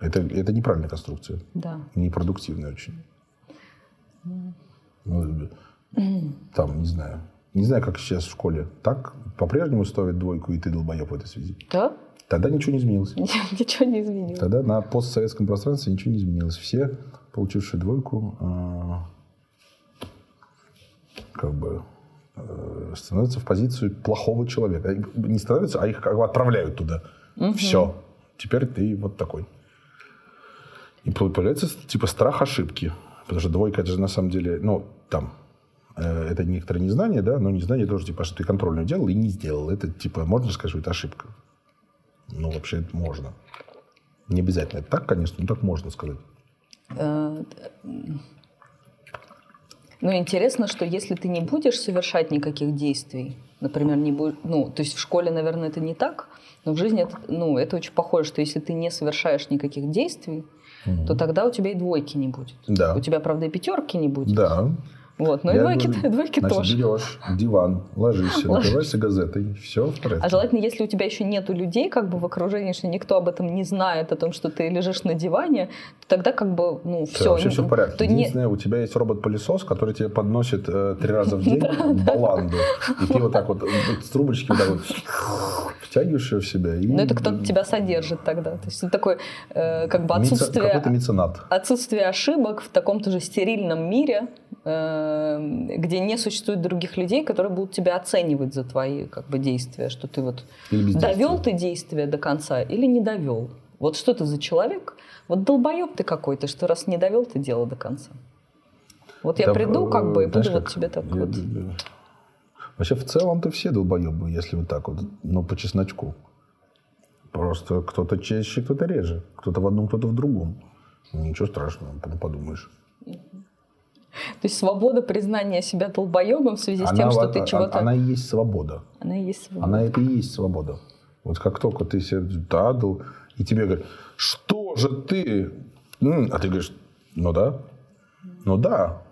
Это, это неправильная конструкция. Да. Непродуктивная очень. Ну, там, не знаю. Не знаю, как сейчас в школе. Так по-прежнему ставят двойку, и ты долбоеб в этой связи. Да? Тогда ничего не изменилось. Ничего не изменилось. Тогда на постсоветском пространстве ничего не изменилось. Все, получившие двойку, э, как бы э, становятся в позицию плохого человека. Не становятся, а их как бы отправляют туда. Все. Теперь ты вот такой. И по- появляется типа страх ошибки. Потому что двойка это же на самом деле, ну, там, э, это некоторое незнание, да, но незнание тоже, типа, что ты контрольную делал и не сделал. Это, типа, можно сказать, что это ошибка. Ну, вообще это можно. Не обязательно это так, конечно, но так можно сказать. Э, Ну, интересно, что если ты не будешь совершать никаких действий, например, не будешь, ну, то есть в школе, наверное, это не так, но в жизни это, ну, это очень похоже, что если ты не совершаешь никаких действий, то тогда у тебя и двойки не будет. Да. У тебя, правда, и пятерки не будет. Да. Вот, но и двойки, говорю, двойки значит, тоже. берешь диван, ложишься, накрываешься газетой, все в порядке. А желательно, если у тебя еще нету людей как бы в окружении, что никто об этом не знает, о том, что ты лежишь на диване, то тогда как бы, ну, все. вообще все в порядке. То не, Единственное, у тебя есть робот-пылесос, который тебе подносит э, три раза в день баланду. И ты вот так вот, вот с трубочки вот так вот втягиваешь ее в себя. Но это кто-то тебя содержит тогда. То есть это такое э, как бы отсутствие, Какой-то меценат. отсутствие ошибок в таком тоже стерильном мире, э, где не существует других людей, которые будут тебя оценивать за твои как бы действия, что ты вот довел ты действие до конца или не довел. Вот что ты за человек? Вот долбоеб ты какой-то, что раз не довел ты дело до конца. Вот я Да, приду как бы и э, буду вот тебе так я- вот. я- Вообще, в целом-то все долбоебы, если вот так вот, ну, по чесночку. Просто кто-то чаще, кто-то реже. Кто-то в одном, кто-то в другом. Ничего страшного, подумаешь. То есть свобода признания себя долбоебом в связи с тем, Она что ты чего-то... Она и есть свобода. Она и есть свобода. Она это и есть свобода. Вот как только ты себе дал, и тебе говорят, что же ты? А ты говоришь, ну да, ну да.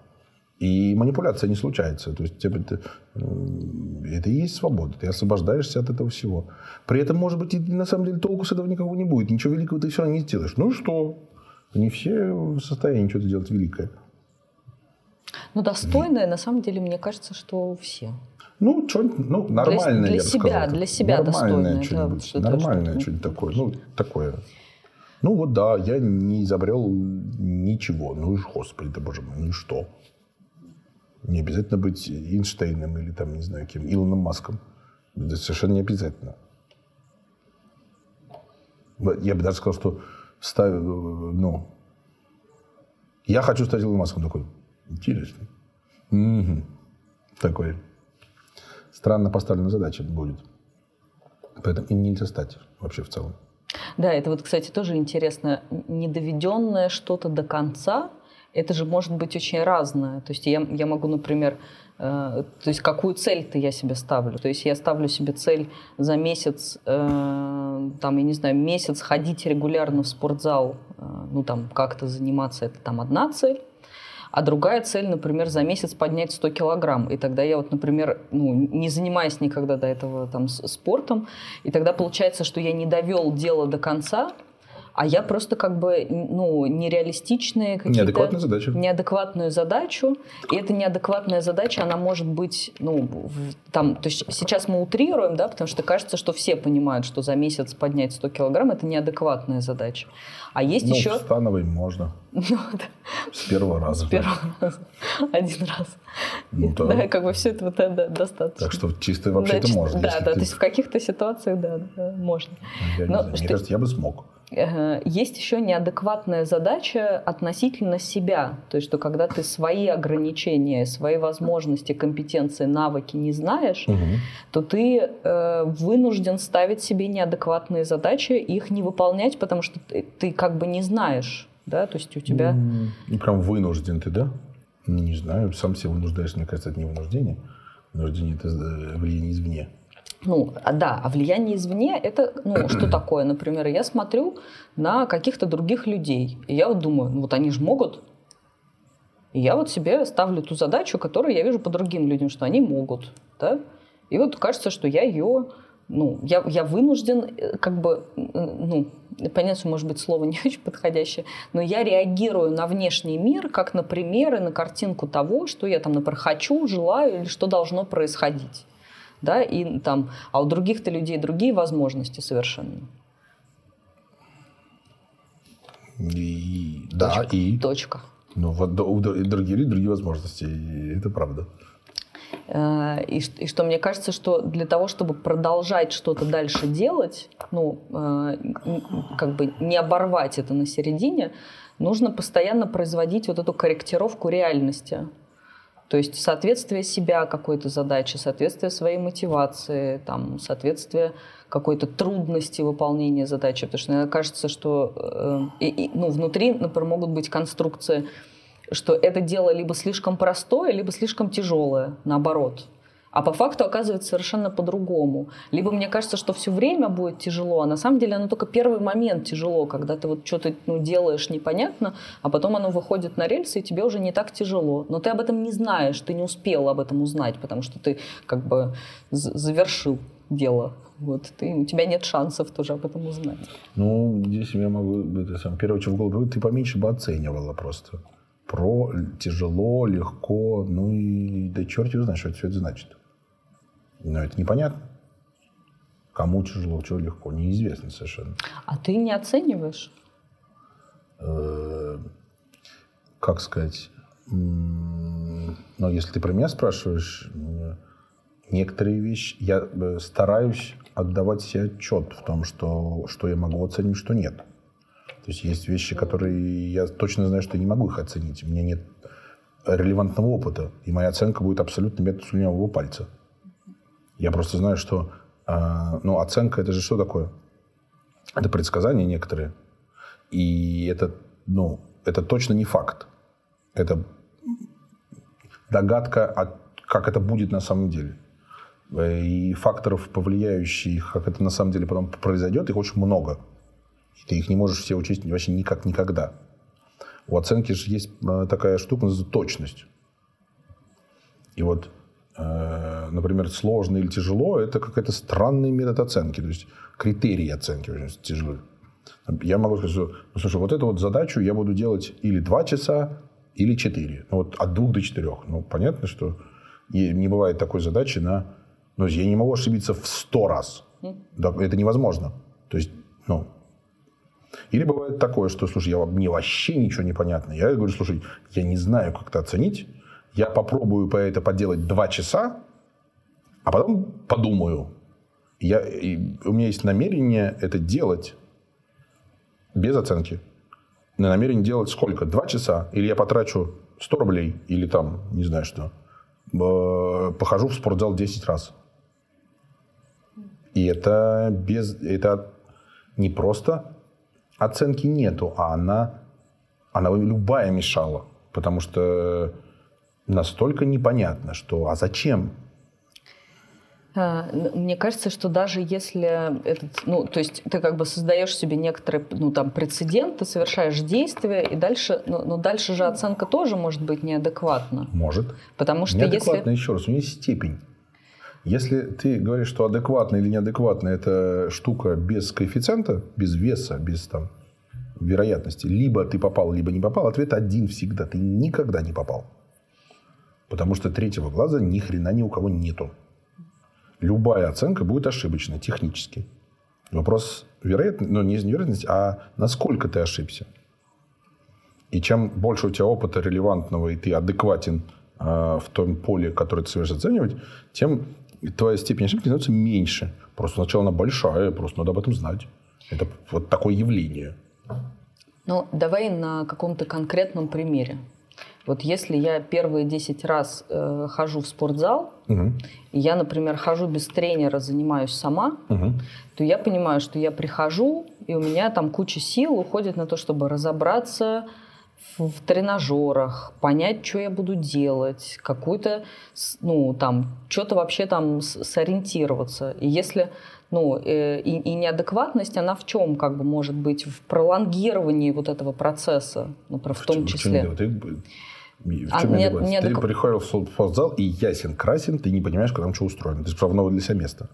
И манипуляция не случается. То есть тебе это, это и есть свобода. Ты освобождаешься от этого всего. При этом, может быть, и на самом деле толку с этого никакого не будет. Ничего великого ты все равно не сделаешь. Ну и что? Не все в состоянии что-то делать великое. Ну, достойное, на самом деле, мне кажется, что все. Ну, что-нибудь, ну, нормальное, для я бы себя, сказал. для себя достойное, Нормальное да, что-нибудь, нормальное что-то. что-нибудь такое. Ну, такое. Ну, вот да, я не изобрел ничего. Ну, господи, да боже мой, ну что? Не обязательно быть Эйнштейном или там, не знаю, кем, Илоном Маском. Это совершенно не обязательно. Я бы даже сказал, что ставь, ну, я хочу стать Илоном Маском. Такой, интересно. Мгм. Такой странно поставленная задача будет. Поэтому им нельзя стать вообще в целом. Да, это вот, кстати, тоже интересно. Недоведенное что-то до конца, это же может быть очень разное. То есть я, я могу, например, э, то есть какую цель-то я себе ставлю. То есть я ставлю себе цель за месяц, э, там, я не знаю, месяц ходить регулярно в спортзал, э, ну там как-то заниматься, это там одна цель. А другая цель, например, за месяц поднять 100 килограмм. И тогда я вот, например, ну, не занимаясь никогда до этого там, спортом, и тогда получается, что я не довел дело до конца, а я просто как бы ну, нереалистичные какие-то... Неадекватную задачу. Неадекватную задачу. И эта неадекватная задача, она может быть, ну, в, там, то есть сейчас мы утрируем, да, потому что кажется, что все понимают, что за месяц поднять 100 килограмм – это неадекватная задача. А есть ну, еще... становой можно. Ну, да. С первого раза. С первого раза. Один раз. Ну, да. да, как бы все это вот, да, достаточно. Так что чисто вообще-то да, можно. Да, да, ты... то есть в каких-то ситуациях, да, да можно. Я Но, не знаю, что... Мне кажется, я бы смог. Есть еще неадекватная задача относительно себя. То есть, что когда ты свои ограничения, свои возможности, компетенции, навыки не знаешь, угу. то ты э, вынужден ставить себе неадекватные задачи и их не выполнять, потому что ты, ты как бы не знаешь. Да? То есть у тебя... Ну, прям вынужден ты, да? Не знаю, сам себя вынуждаешь, мне кажется, это не вынуждение. Вынуждение – это э, влияние извне. Ну, а, да, а влияние извне это, ну, что такое? Например, я смотрю на каких-то других людей, и я вот думаю, ну вот они же могут. И я вот себе ставлю ту задачу, которую я вижу по другим людям, что они могут, да? И вот кажется, что я ее, ну, я, я вынужден, э, как бы, ну, понятно, что, может быть, слово не очень подходящее, но я реагирую на внешний мир, как на примеры, на картинку того, что я там, например, хочу, желаю или что должно происходить да, и там, а у других-то людей другие возможности совершенно. И, да, Точка. и... Точка. Ну, вот, у других людей другие возможности, и это правда. Э, и, и что мне кажется, что для того, чтобы продолжать что-то дальше делать, ну, э, как бы не оборвать это на середине, нужно постоянно производить вот эту корректировку реальности. То есть соответствие себя какой-то задаче, соответствие своей мотивации, там, соответствие какой-то трудности выполнения задачи. Потому что мне кажется, что э, и, ну, внутри, например, могут быть конструкции, что это дело либо слишком простое, либо слишком тяжелое, наоборот. А по факту оказывается совершенно по-другому. Либо мне кажется, что все время будет тяжело, а на самом деле оно только первый момент тяжело, когда ты вот что-то ну, делаешь непонятно, а потом оно выходит на рельсы, и тебе уже не так тяжело. Но ты об этом не знаешь, ты не успел об этом узнать, потому что ты как бы завершил дело. Вот, ты, у тебя нет шансов тоже об этом узнать. Ну, здесь я могу, это сам, первое, что в голову ты поменьше бы оценивала просто. Про, тяжело, легко, ну и да черт его что это все это значит. Но это непонятно. Кому тяжело, чего легко, неизвестно совершенно. А ты не оцениваешь? Э, как сказать? Но если ты про меня спрашиваешь, некоторые вещи я э, стараюсь отдавать себе отчет в том, что, что я могу оценить, что нет. То есть есть вещи, которые я точно знаю, что я не могу их оценить. У меня нет релевантного опыта, и моя оценка будет абсолютно метод слюнявого пальца. Я просто знаю, что э, ну, оценка это же что такое? Это предсказания некоторые. И это, ну, это точно не факт. Это догадка, о, как это будет на самом деле. И факторов, повлияющих, как это на самом деле потом произойдет, их очень много. И ты их не можешь все учесть вообще никак никогда. У оценки же есть э, такая штука, называется точность. И вот Э, например, сложно или тяжело, это какой-то странный метод оценки, то есть критерии оценки очень тяжелые. Я могу сказать, что, ну, слушай, вот эту вот задачу я буду делать или 2 часа, или 4. Ну, вот от 2 до 4. Ну, понятно, что не бывает такой задачи на... Ну, я не могу ошибиться в 100 раз. Это невозможно. То есть, ну... Или бывает такое, что, слушай, я, мне вообще ничего не понятно. Я говорю, слушай, я не знаю, как это оценить, я попробую по это поделать два часа, а потом подумаю. Я, у меня есть намерение это делать без оценки. На намерение делать сколько? Два часа? Или я потрачу 100 рублей? Или там, не знаю что. Похожу в спортзал 10 раз. И это без... Это не просто оценки нету, а она, она любая мешала. Потому что настолько непонятно, что а зачем? А, мне кажется, что даже если этот, ну, то есть ты как бы создаешь себе некоторые, ну, там, прецеденты, совершаешь действия, и дальше, ну, но дальше же оценка тоже может быть неадекватна. Может. Потому что неадекватно, если... еще раз, у нее есть степень. Если ты говоришь, что адекватно или неадекватно это штука без коэффициента, без веса, без там, вероятности. Либо ты попал, либо не попал. Ответ один всегда. Ты никогда не попал. Потому что третьего глаза ни хрена ни у кого нету. Любая оценка будет ошибочной технически. Вопрос вероятности, ну не вероятности, а насколько ты ошибся. И чем больше у тебя опыта релевантного, и ты адекватен э, в том поле, которое ты собираешься оценивать, тем твоя степень ошибки становится меньше. Просто сначала она большая, просто надо об этом знать. Это вот такое явление. Ну, давай на каком-то конкретном примере. Вот если я первые 10 раз э, хожу в спортзал, угу. и я, например, хожу без тренера, занимаюсь сама, угу. то я понимаю, что я прихожу, и у меня там куча сил уходит на то, чтобы разобраться в, в тренажерах, понять, что я буду делать, какую-то, ну, там, что-то вообще там сориентироваться. И если ну, э, и, и неадекватность, она в чем как бы может быть? В пролонгировании вот этого процесса, например, в том числе. Ты, в а, чем нет, нет, ты приходил в спортзал и ясен красен, ты не понимаешь, как там что устроено. Ты справного для себя места.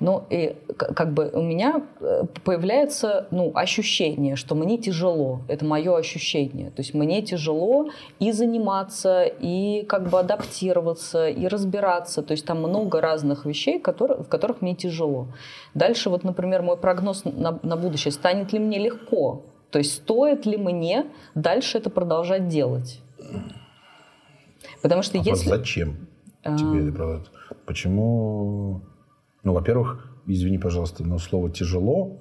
Ну, и как бы у меня э, появляется ну, ощущение, что мне тяжело. Это мое ощущение. То есть мне тяжело и заниматься, и как бы адаптироваться, и разбираться. То есть там много разных вещей, которые, в которых мне тяжело. Дальше вот, например, мой прогноз на, на будущее. Станет ли мне легко? То есть стоит ли мне дальше это продолжать делать? Потому что а если... Зачем тебе это продолжать? Почему ну, во-первых, извини, пожалуйста, но слово «тяжело»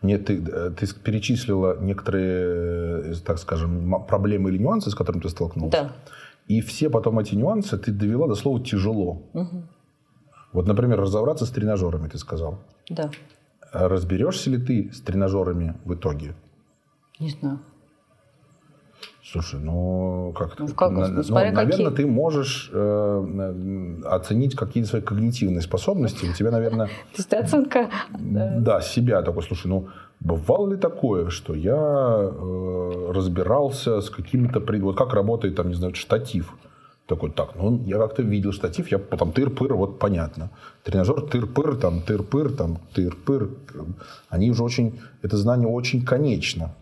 мне ты, э, ты перечислила некоторые, э, так скажем, проблемы или нюансы, с которыми ты столкнулась. Да. И все потом эти нюансы ты довела до слова «тяжело». Угу. Вот, например, разобраться с тренажерами, ты сказал. Да. Разберешься ли ты с тренажерами в итоге? Не знаю. Слушай, ну как ну, как, ну, смотря ну, наверное, ты можешь э, оценить какие-то свои когнитивные способности. У тебя, наверное... То есть оценка... Да, себя такой, слушай, ну бывало ли такое, что я э, разбирался с какими-то... Вот как работает, там, не знаю, штатив. Такой, так, ну, я как-то видел штатив, я там тыр-пыр, вот понятно. Тренажер тыр-пыр, там, тыр-пыр, там, тыр-пыр. Они уже очень, это знание очень конечно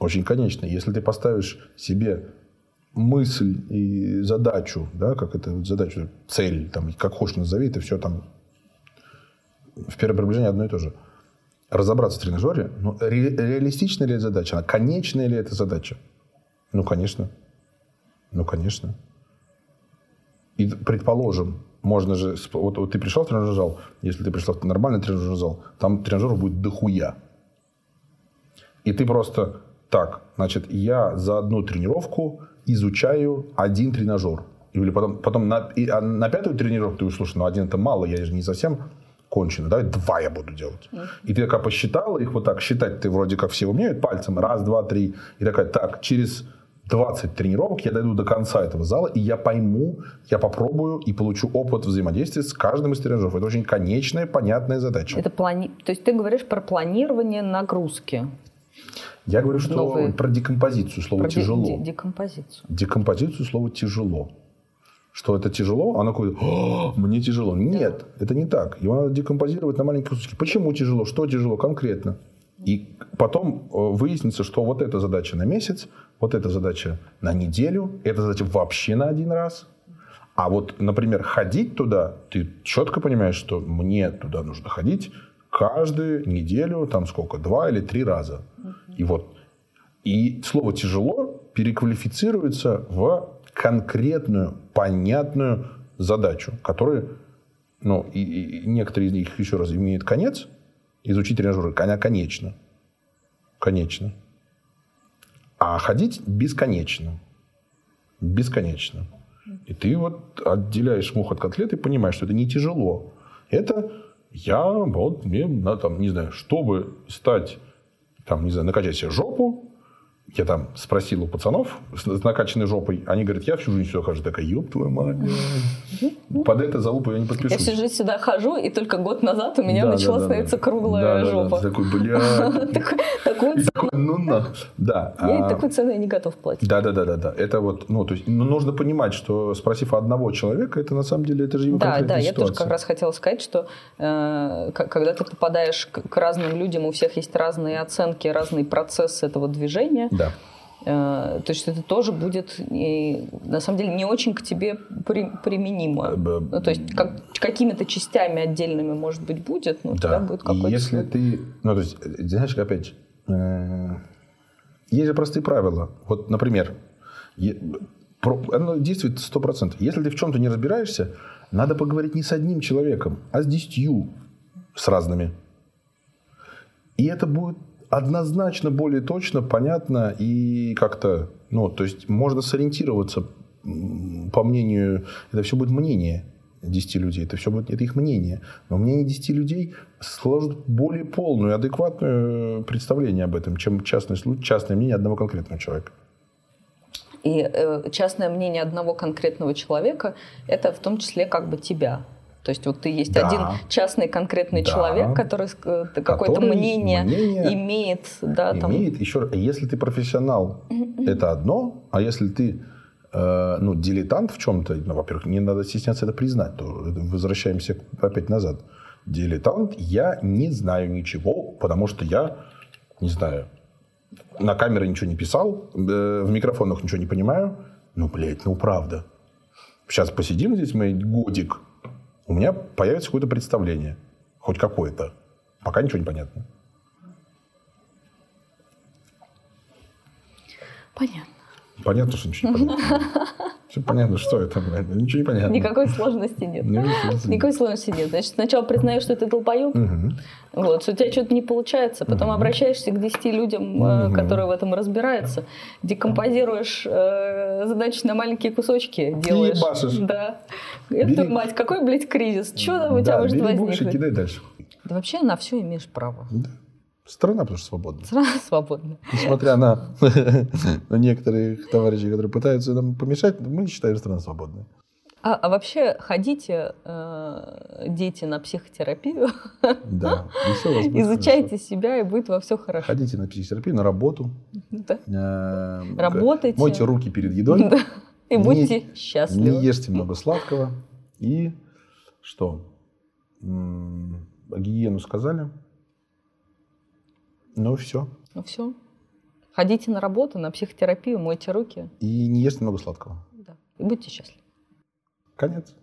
очень конечно. Если ты поставишь себе мысль и задачу, да, как это задачу, цель, там, как хочешь назови, это все там в первом приближении одно и то же. Разобраться в тренажере, ну, ре, реалистичная ли эта задача, она конечная ли эта задача? Ну, конечно. Ну, конечно. И, предположим, можно же... Вот, вот ты пришел в тренажерный зал, если ты пришел в нормальный тренажерный зал, там тренажеров будет дохуя. И ты просто так, значит, я за одну тренировку изучаю один тренажер. Или потом, потом на, и, а на пятую тренировку ты слушай, ну один это мало, я же не совсем кончено, давай два я буду делать. И ты такая посчитала их вот так, считать ты вроде как все умеют пальцем, раз, два, три. И такая, так, через 20 тренировок я дойду до конца этого зала, и я пойму, я попробую и получу опыт взаимодействия с каждым из тренажеров. Это очень конечная, понятная задача. Это плани... То есть ты говоришь про планирование нагрузки. Я говорю, что Новые... про декомпозицию слова про тяжело. Де- декомпозицию. Декомпозицию слова тяжело. Что это тяжело, оно такое, мне тяжело. Нет, да. это не так. Его надо декомпозировать на маленькие кусочки. Почему тяжело? Что тяжело конкретно? И потом э, выяснится, что вот эта задача на месяц, вот эта задача на неделю, эта задача вообще на один раз. А вот, например, ходить туда, ты четко понимаешь, что мне туда нужно ходить каждую неделю, там сколько, два или три раза. И вот. И слово «тяжело» переквалифицируется в конкретную, понятную задачу, которая, ну, и, и некоторые из них еще раз имеют конец, изучить тренажеры, она конечно. Конечно. А ходить бесконечно. Бесконечно. И ты вот отделяешь мух от котлеты и понимаешь, что это не тяжело. Это я вот, мне, на, там, не знаю, чтобы стать, там, не знаю, накачать себе жопу, я там спросил у пацанов с накачанной жопой, они говорят, я всю жизнь сюда хожу. Такая, ёб твою мать. Под это залупу я не Я подпишусь. всю жизнь сюда хожу, и только год назад у меня Да, начала да, да, становиться да. круглая Да, да, да. жопа. Ты Такой, бля. Такой- ну на. Да. Я а, такую цену я не готов платить. Да, да, да, да, да. Это вот, ну, то есть, ну, нужно понимать, что спросив одного человека, это на самом деле это же его Да, да, я тоже как раз хотела сказать, что э, когда ты попадаешь к, разным людям, у всех есть разные оценки, разный процесс этого движения, Да. э, то есть это тоже будет на самом деле не очень к тебе при- применимо. Э, Ну, то есть как- какими-то частями отдельными, может быть, будет, но у тебя Да. будет какой-то... если ты, ну, то есть, э, знаешь, опять, же, есть же простые правила. Вот, например, оно действует 100%. Если ты в чем-то не разбираешься, надо поговорить не с одним человеком, а с десятью, с разными. И это будет однозначно более точно, понятно и как-то, ну, то есть можно сориентироваться по мнению, это все будет мнение 10 людей, это все будет это их мнение. Но мнение 10 людей сложит более полную, адекватное представление об этом, чем частный частное мнение одного конкретного человека. И э, частное мнение одного конкретного человека – это в том числе как бы тебя. То есть вот ты есть Да. один частный конкретный Да. человек, который э, какое-то мнение, мнение имеет, да, там, Имеет еще раз, если ты профессионал, это одно, а если ты э, ну, дилетант в чем-то, ну, во-первых, не надо стесняться это признать, то возвращаемся опять назад. Дилетант, я не знаю ничего, потому что я, не знаю, на камеры ничего не писал, э, в микрофонах ничего не понимаю. Ну, блядь, ну правда. Сейчас посидим здесь, мы годик, у меня появится какое-то представление, хоть какое-то. Пока ничего не понятно. понятно. Понятно, что ничего не понятно. Все понятно, что это, блядь. Ничего не понятно. Никакой сложности нет. Никакой сложности нет. Значит, сначала признаешь, что ты долбоеб, вот, что у тебя что-то не получается, потом обращаешься к 10 людям, э, которые в этом разбираются, декомпозируешь э, задачи на маленькие кусочки, делаешь. Да. Это, мать, какой, блядь, кризис? Что там у тебя Да, может возникнуть? кидай дальше. Да вообще на все имеешь право. Да. Страна, потому что свободна. Сразу свободно. Несмотря на, на некоторых товарищей, которые пытаются нам помешать, мы считаем страну свободной. А, а вообще ходите, э, дети, на психотерапию, Да. И всё у вас будет изучайте себя, и будет во все хорошо. хорошо. Ходите на психотерапию, на работу. Да. э, Работайте. Мойте руки перед едой. Да. И Не- будьте Не счастливы. ешьте много сладкого. И что? Гигиену сказали. Ну, все. Ну все. Ходите на работу, на психотерапию, мойте руки. И не ешьте много сладкого. Да. И будьте счастливы. Конец.